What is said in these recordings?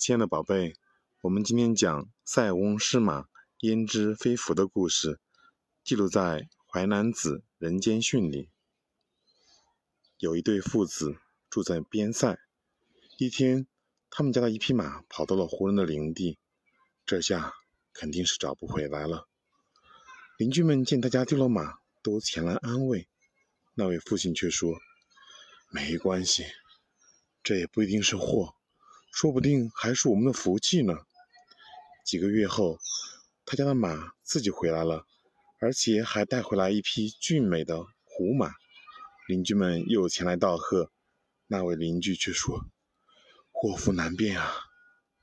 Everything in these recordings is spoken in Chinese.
亲爱的宝贝，我们今天讲“塞翁失马，焉知非福”的故事，记录在《淮南子·人间训》里。有一对父子住在边塞，一天，他们家的一匹马跑到了胡人的领地，这下肯定是找不回来了。邻居们见他家丢了马，都前来安慰，那位父亲却说：“没关系，这也不一定是祸。”说不定还是我们的福气呢。几个月后，他家的马自己回来了，而且还带回来一匹俊美的胡马。邻居们又前来道贺，那位邻居却说：“祸福难辨啊，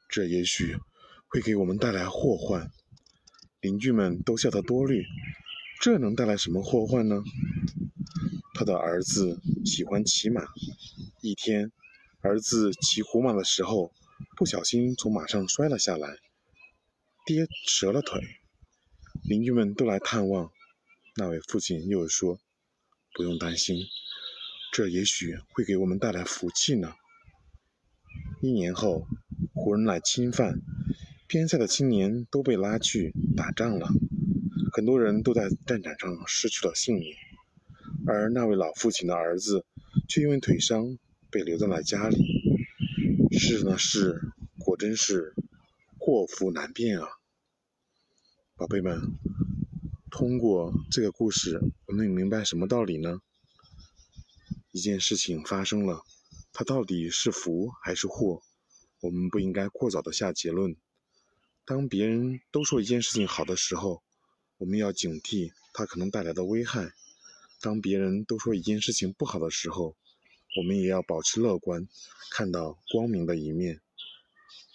这也许会给我们带来祸患。”邻居们都笑他多虑，这能带来什么祸患呢？他的儿子喜欢骑马，一天。儿子骑胡马的时候，不小心从马上摔了下来，跌折了腿。邻居们都来探望，那位父亲又说：“不用担心，这也许会给我们带来福气呢。”一年后，胡人来侵犯，边塞的青年都被拉去打仗了，很多人都在战场上失去了性命，而那位老父亲的儿子却因为腿伤。被留在了家里，是呢是，果真是祸福难辨啊！宝贝们，通过这个故事，我们明白什么道理呢？一件事情发生了，它到底是福还是祸？我们不应该过早的下结论。当别人都说一件事情好的时候，我们要警惕它可能带来的危害；当别人都说一件事情不好的时候，我们也要保持乐观，看到光明的一面。